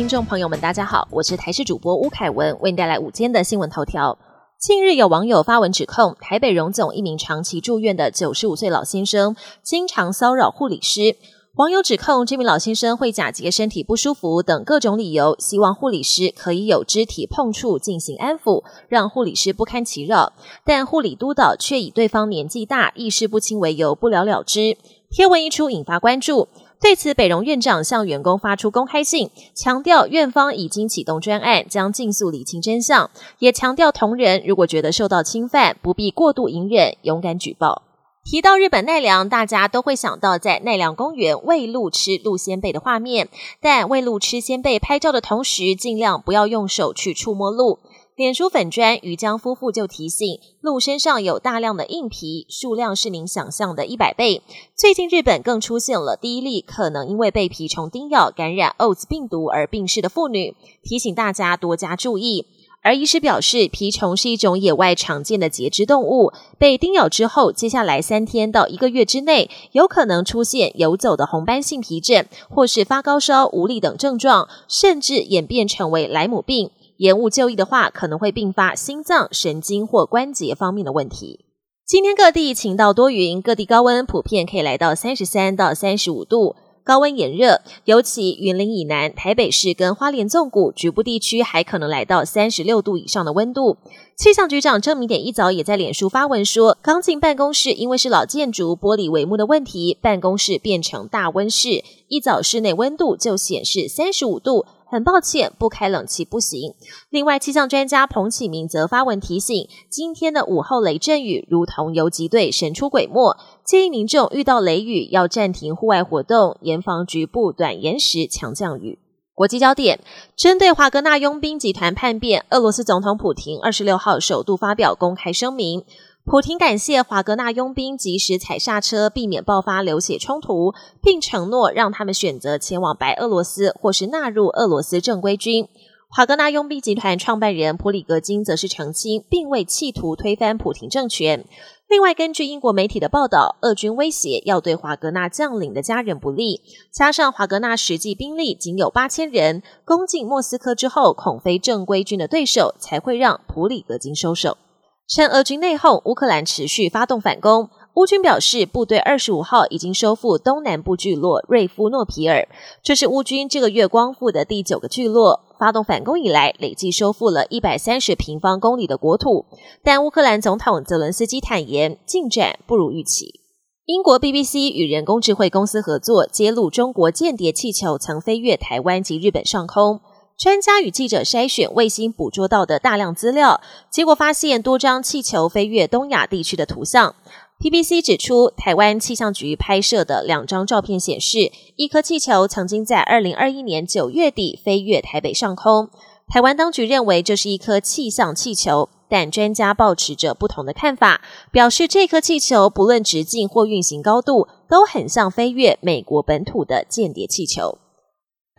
听众朋友们，大家好，我是台视主播吴凯文，为您带来午间的新闻头条。近日有网友发文指控，台北荣总一名长期住院的九十五岁老先生，经常骚扰护理师。网友指控这名老先生会假借身体不舒服等各种理由，希望护理师可以有肢体碰触进行安抚，让护理师不堪其扰。但护理督导却以对方年纪大、意识不清为由不了了之。贴文一出，引发关注。对此，北荣院长向员工发出公开信，强调院方已经启动专案，将尽速理清真相。也强调同仁如果觉得受到侵犯，不必过度隐忍，勇敢举报。提到日本奈良，大家都会想到在奈良公园喂鹿吃鹿仙贝的画面，但喂鹿吃仙贝拍照的同时，尽量不要用手去触摸鹿。脸书粉砖于江夫妇就提醒，鹿身上有大量的硬皮，数量是您想象的一百倍。最近日本更出现了第一例可能因为被蜱虫叮咬感染欧兹病毒而病逝的妇女，提醒大家多加注意。而医师表示，蜱虫是一种野外常见的节肢动物，被叮咬之后，接下来三天到一个月之内，有可能出现游走的红斑性皮疹，或是发高烧、无力等症状，甚至演变成为莱姆病。延误就医的话，可能会并发心脏、神经或关节方面的问题。今天各地晴到多云，各地高温普遍可以来到三十三到三十五度，高温炎热，尤其云林以南、台北市跟花莲纵谷局部地区还可能来到三十六度以上的温度。气象局长郑明典一早也在脸书发文说，刚进办公室，因为是老建筑玻璃帷幕的问题，办公室变成大温室，一早室内温度就显示三十五度。很抱歉，不开冷气不行。另外，气象专家彭启明则发文提醒，今天的午后雷阵雨如同游击队神出鬼没，建议民众遇到雷雨要暂停户外活动，严防局部短延时强降雨。国际焦点：针对华格纳佣兵集团叛变，俄罗斯总统普廷二十六号首度发表公开声明。普廷感谢华格纳佣兵及时踩刹车，避免爆发流血冲突，并承诺让他们选择前往白俄罗斯或是纳入俄罗斯正规军。华格纳佣兵集团创办人普里格金则是澄清，并未企图推翻普廷政权。另外，根据英国媒体的报道，俄军威胁要对华格纳将领的家人不利，加上华格纳实际兵力仅有八千人，攻进莫斯科之后，恐非正规军的对手，才会让普里格金收手。趁俄军内讧，乌克兰持续发动反攻。乌军表示，部队二十五号已经收复东南部聚落瑞夫诺皮尔，这是乌军这个月光复的第九个聚落。发动反攻以来，累计收复了一百三十平方公里的国土。但乌克兰总统泽伦斯基坦言，进展不如预期。英国 BBC 与人工智慧公司合作，揭露中国间谍气球曾飞越台湾及日本上空。专家与记者筛选卫星捕捉到的大量资料，结果发现多张气球飞越东亚地区的图像。PBC 指出，台湾气象局拍摄的两张照片显示，一颗气球曾经在二零二一年九月底飞越台北上空。台湾当局认为这是一颗气象气球，但专家抱持着不同的看法，表示这颗气球不论直径或运行高度，都很像飞越美国本土的间谍气球。